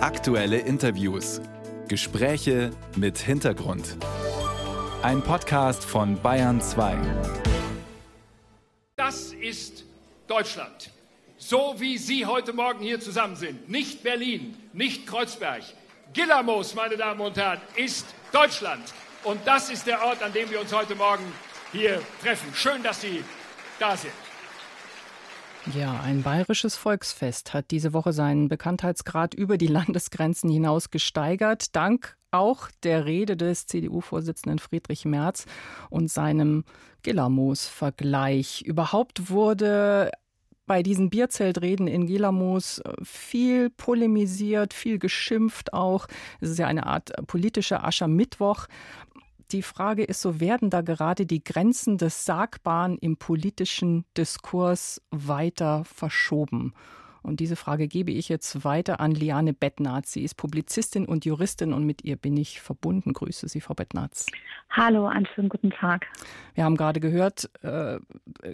Aktuelle Interviews. Gespräche mit Hintergrund. Ein Podcast von Bayern 2. Das ist Deutschland. So wie Sie heute Morgen hier zusammen sind. Nicht Berlin, nicht Kreuzberg. Gillamos, meine Damen und Herren, ist Deutschland. Und das ist der Ort, an dem wir uns heute Morgen hier treffen. Schön, dass Sie da sind. Ja, ein bayerisches Volksfest hat diese Woche seinen Bekanntheitsgrad über die Landesgrenzen hinaus gesteigert, dank auch der Rede des CDU-Vorsitzenden Friedrich Merz und seinem Gillermoos-Vergleich. Überhaupt wurde bei diesen Bierzeltreden in Gilamos viel polemisiert, viel geschimpft auch. Es ist ja eine Art politischer Aschermittwoch. Die Frage ist so, werden da gerade die Grenzen des Sagbaren im politischen Diskurs weiter verschoben? Und diese Frage gebe ich jetzt weiter an Liane Bettnarz. Sie ist Publizistin und Juristin und mit ihr bin ich verbunden. Grüße Sie, Frau Bettnarz. Hallo, einen schönen guten Tag. Wir haben gerade gehört, äh,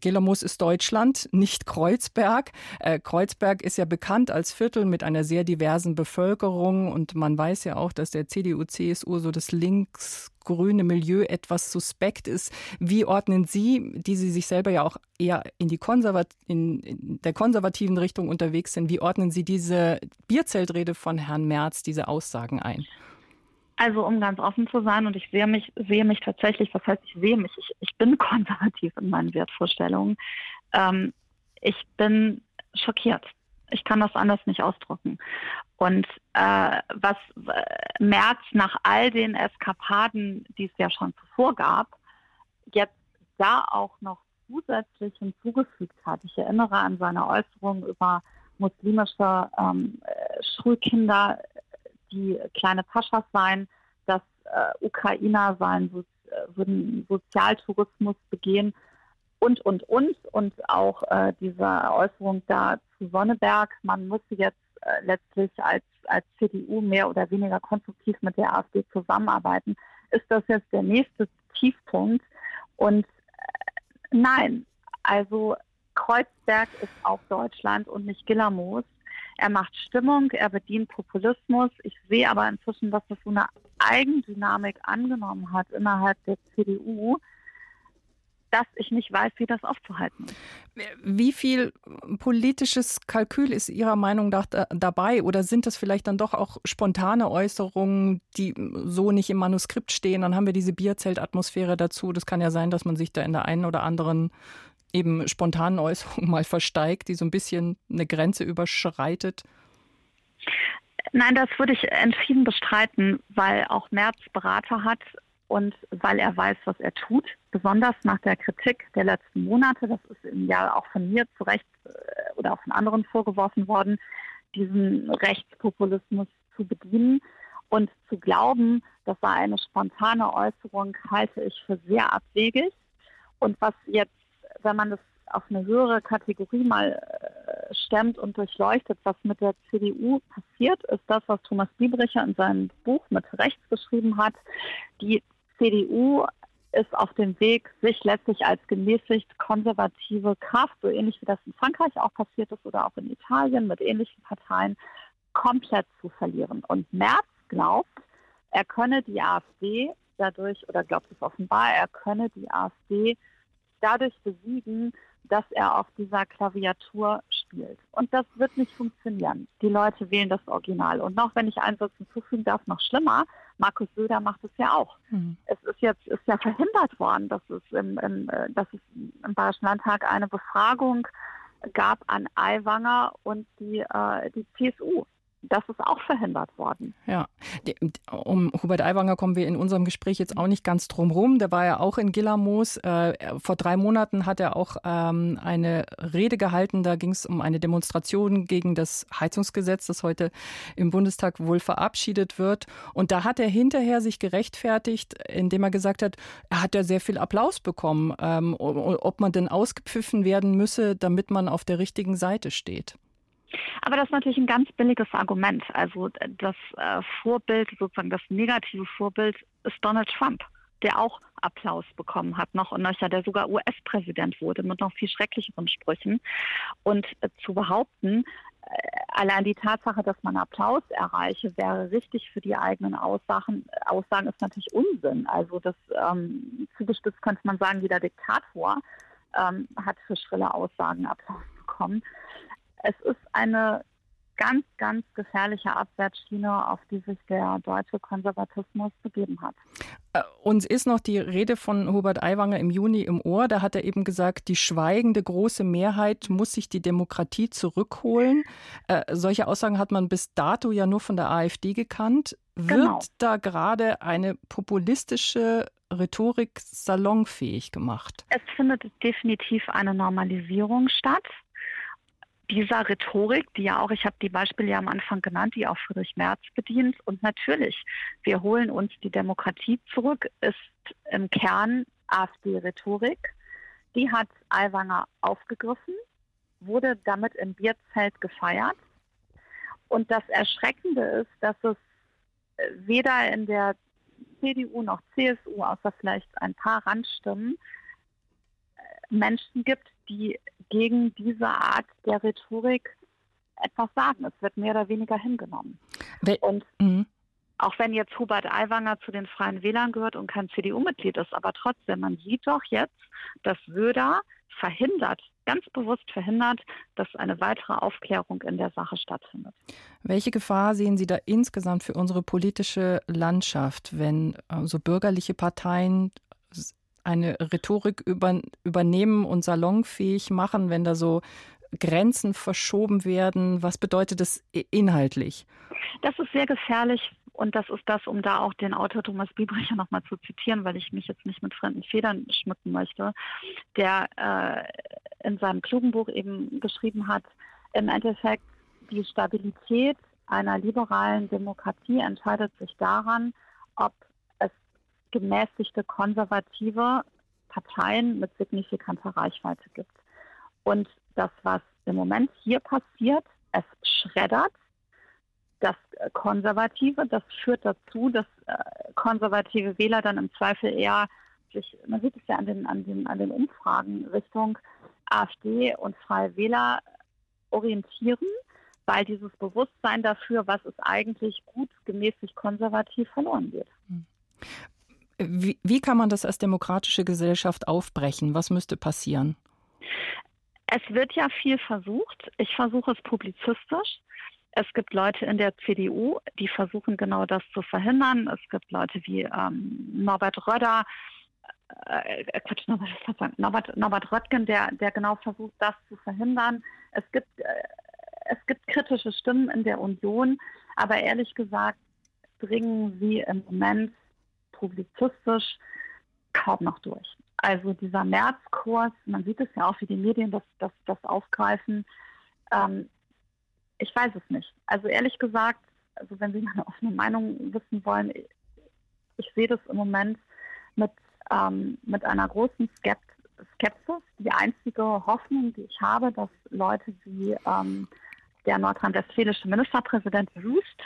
Gelamus ist Deutschland, nicht Kreuzberg. Äh, Kreuzberg ist ja bekannt als Viertel mit einer sehr diversen Bevölkerung und man weiß ja auch, dass der CDU-CSU so das links grüne Milieu etwas suspekt ist. Wie ordnen Sie, die Sie sich selber ja auch eher in, die Konservat in, in der konservativen Richtung unterwegs sind, wie ordnen Sie diese Bierzeltrede von Herrn Merz, diese Aussagen ein? Also um ganz offen zu sein, und ich sehe mich, sehe mich tatsächlich, was heißt ich sehe mich, ich, ich bin konservativ in meinen Wertvorstellungen. Ähm, ich bin schockiert. Ich kann das anders nicht ausdrücken. Und äh, was äh, Merz nach all den Eskapaden, die es ja schon zuvor gab, jetzt da auch noch zusätzlich hinzugefügt hat. Ich erinnere an seine Äußerungen über muslimische ähm, Schulkinder, die kleine Paschas seien, dass äh, Ukrainer seien, so, äh, würden Sozialtourismus begehen und, und, und. Und auch äh, diese Äußerung da zu Sonneberg, man müsse jetzt äh, letztlich als, als CDU mehr oder weniger konstruktiv mit der AfD zusammenarbeiten, ist das jetzt der nächste Tiefpunkt. Und äh, nein, also Kreuzberg ist auch Deutschland und nicht Gillermoos. Er macht Stimmung, er bedient Populismus. Ich sehe aber inzwischen, dass das so eine Eigendynamik angenommen hat innerhalb der CDU, dass ich nicht weiß, wie das aufzuhalten ist. Wie viel politisches Kalkül ist Ihrer Meinung nach dabei? Oder sind das vielleicht dann doch auch spontane Äußerungen, die so nicht im Manuskript stehen? Dann haben wir diese Bierzeltatmosphäre dazu. Das kann ja sein, dass man sich da in der einen oder anderen eben spontanen Äußerung mal versteigt, die so ein bisschen eine Grenze überschreitet. Nein, das würde ich entschieden bestreiten, weil auch Merz Berater hat und weil er weiß, was er tut, besonders nach der Kritik der letzten Monate, das ist ihm ja auch von mir zu Recht äh, oder auch von anderen vorgeworfen worden, diesen Rechtspopulismus zu bedienen und zu glauben, das sei eine spontane Äußerung, halte ich für sehr abwegig. Und was jetzt, wenn man das auf eine höhere Kategorie mal äh, stemmt und durchleuchtet, was mit der CDU passiert, ist das, was Thomas Biebricher in seinem Buch mit Rechts geschrieben hat. Die CDU ist auf dem Weg, sich letztlich als gemäßigt konservative Kraft, so ähnlich wie das in Frankreich auch passiert ist oder auch in Italien mit ähnlichen Parteien, komplett zu verlieren. Und Merz glaubt, er könne die AfD dadurch, oder glaubt es offenbar, er könne die AfD dadurch besiegen, dass er auf dieser Klaviatur spielt. Und das wird nicht funktionieren. Die Leute wählen das Original. Und noch, wenn ich einen Satz hinzufügen darf, noch schlimmer, Markus Söder macht es ja auch. Mhm. Es ist jetzt ist ja verhindert worden, dass es im, im, äh, dass es im Bayerischen Landtag eine Befragung gab an Aiwanger und die, äh, die CSU das ist auch verhindert worden. Ja, um Hubert Aiwanger kommen wir in unserem Gespräch jetzt auch nicht ganz drum rum. Der war ja auch in Gillermoos. Äh, vor drei Monaten hat er auch ähm, eine Rede gehalten. Da ging es um eine Demonstration gegen das Heizungsgesetz, das heute im Bundestag wohl verabschiedet wird. Und da hat er hinterher sich gerechtfertigt, indem er gesagt hat, er hat ja sehr viel Applaus bekommen, ähm, ob man denn ausgepfiffen werden müsse, damit man auf der richtigen Seite steht. Aber das ist natürlich ein ganz billiges Argument. Also das äh, Vorbild, sozusagen das negative Vorbild ist Donald Trump, der auch Applaus bekommen hat, noch und nöcher, der sogar US-Präsident wurde mit noch viel schrecklicheren Sprüchen. Und äh, zu behaupten, allein die Tatsache, dass man Applaus erreiche, wäre richtig für die eigenen Aussagen. Aussagen ist natürlich Unsinn. Also das ähm, zugespitzt könnte man sagen, jeder Diktator ähm, hat für schrille Aussagen Applaus bekommen. Es ist eine ganz, ganz gefährliche Abwärtsschiene, auf die sich der deutsche Konservatismus begeben hat. Äh, uns ist noch die Rede von Hubert Aiwanger im Juni im Ohr. Da hat er eben gesagt, die schweigende große Mehrheit muss sich die Demokratie zurückholen. Äh, solche Aussagen hat man bis dato ja nur von der AfD gekannt. Wird genau. da gerade eine populistische Rhetorik salonfähig gemacht? Es findet definitiv eine Normalisierung statt dieser Rhetorik, die ja auch, ich habe die Beispiele ja am Anfang genannt, die auch Friedrich Merz bedient. Und natürlich, wir holen uns die Demokratie zurück, ist im Kern AfD-Rhetorik. Die hat Aiwanger aufgegriffen, wurde damit im Bierzelt gefeiert. Und das Erschreckende ist, dass es weder in der CDU noch CSU, außer vielleicht ein paar Randstimmen, Menschen gibt, die gegen diese Art der Rhetorik etwas sagen. Es wird mehr oder weniger hingenommen. We und mhm. auch wenn jetzt Hubert Aiwanger zu den Freien Wählern gehört und kein CDU-Mitglied ist, aber trotzdem, man sieht doch jetzt, dass Söder verhindert, ganz bewusst verhindert, dass eine weitere Aufklärung in der Sache stattfindet. Welche Gefahr sehen Sie da insgesamt für unsere politische Landschaft, wenn äh, so bürgerliche Parteien eine Rhetorik über, übernehmen und salonfähig machen, wenn da so Grenzen verschoben werden? Was bedeutet das inhaltlich? Das ist sehr gefährlich. Und das ist das, um da auch den Autor Thomas Biebrecher nochmal zu zitieren, weil ich mich jetzt nicht mit fremden Federn schmücken möchte, der äh, in seinem klugen Buch eben geschrieben hat, im Endeffekt die Stabilität einer liberalen Demokratie entscheidet sich daran, ob gemäßigte konservative Parteien mit signifikanter Reichweite gibt. Und das, was im Moment hier passiert, es schreddert das Konservative. Das führt dazu, dass äh, konservative Wähler dann im Zweifel eher sich, man sieht es ja an den, an den, an den Umfragen Richtung AfD und Freie Wähler orientieren, weil dieses Bewusstsein dafür, was ist eigentlich gut, gemäßig konservativ verloren geht. Wie, wie kann man das als demokratische Gesellschaft aufbrechen? Was müsste passieren? Es wird ja viel versucht. Ich versuche es publizistisch. Es gibt Leute in der CDU, die versuchen genau das zu verhindern. Es gibt Leute wie ähm, Norbert Röder, äh, äh Quatsch, Norbert, Norbert, Norbert Röttgen, der, der genau versucht, das zu verhindern. Es gibt, äh, es gibt kritische Stimmen in der Union, aber ehrlich gesagt dringen sie im Moment publizistisch kaum noch durch. Also dieser Märzkurs, man sieht es ja auch, wie die Medien das, das, das aufgreifen. Ähm, ich weiß es nicht. Also ehrlich gesagt, also wenn Sie meine offene Meinung wissen wollen, ich, ich sehe das im Moment mit, ähm, mit einer großen Skepsis. Die einzige Hoffnung, die ich habe, dass Leute wie ähm, der nordrhein-westfälische Ministerpräsident Wüst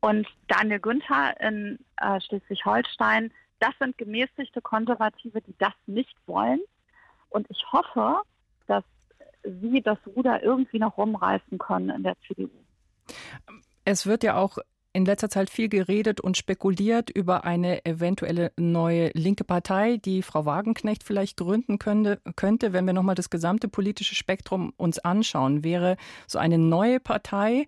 und Daniel Günther in äh, Schleswig-Holstein, das sind gemäßigte Konservative, die das nicht wollen. Und ich hoffe, dass sie das Ruder irgendwie noch rumreißen können in der CDU. Es wird ja auch in letzter Zeit viel geredet und spekuliert über eine eventuelle neue linke Partei, die Frau Wagenknecht vielleicht gründen könnte, könnte wenn wir nochmal das gesamte politische Spektrum uns anschauen. Wäre so eine neue Partei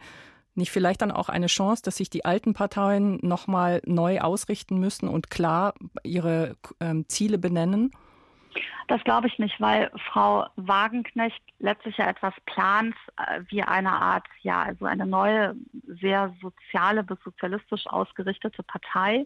nicht vielleicht dann auch eine Chance, dass sich die alten Parteien nochmal neu ausrichten müssen und klar ihre ähm, Ziele benennen? Das glaube ich nicht, weil Frau Wagenknecht letztlich ja etwas plant, äh, wie eine Art, ja, also eine neue, sehr soziale bis sozialistisch ausgerichtete Partei,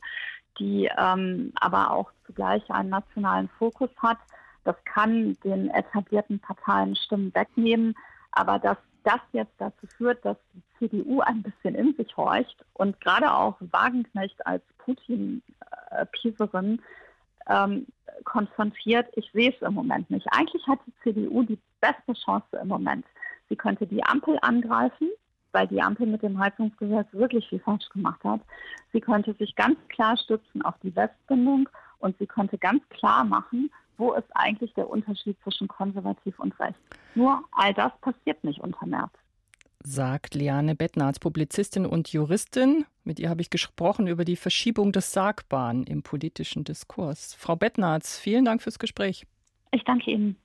die ähm, aber auch zugleich einen nationalen Fokus hat. Das kann den etablierten Parteien Stimmen wegnehmen, aber das das jetzt dazu führt, dass die CDU ein bisschen in sich horcht und gerade auch Wagenknecht als Putin-Pieserin ähm, konfrontiert, ich sehe es im Moment nicht. Eigentlich hat die CDU die beste Chance im Moment. Sie könnte die Ampel angreifen, weil die Ampel mit dem Heizungsgesetz wirklich viel falsch gemacht hat. Sie könnte sich ganz klar stützen auf die Westbindung und sie könnte ganz klar machen, wo ist eigentlich der Unterschied zwischen konservativ und rechts. Nur all das passiert nicht unter März. sagt Liane Bettnarz, Publizistin und Juristin. Mit ihr habe ich gesprochen über die Verschiebung des Sargbahn im politischen Diskurs. Frau Bettnarz, vielen Dank fürs Gespräch. Ich danke Ihnen.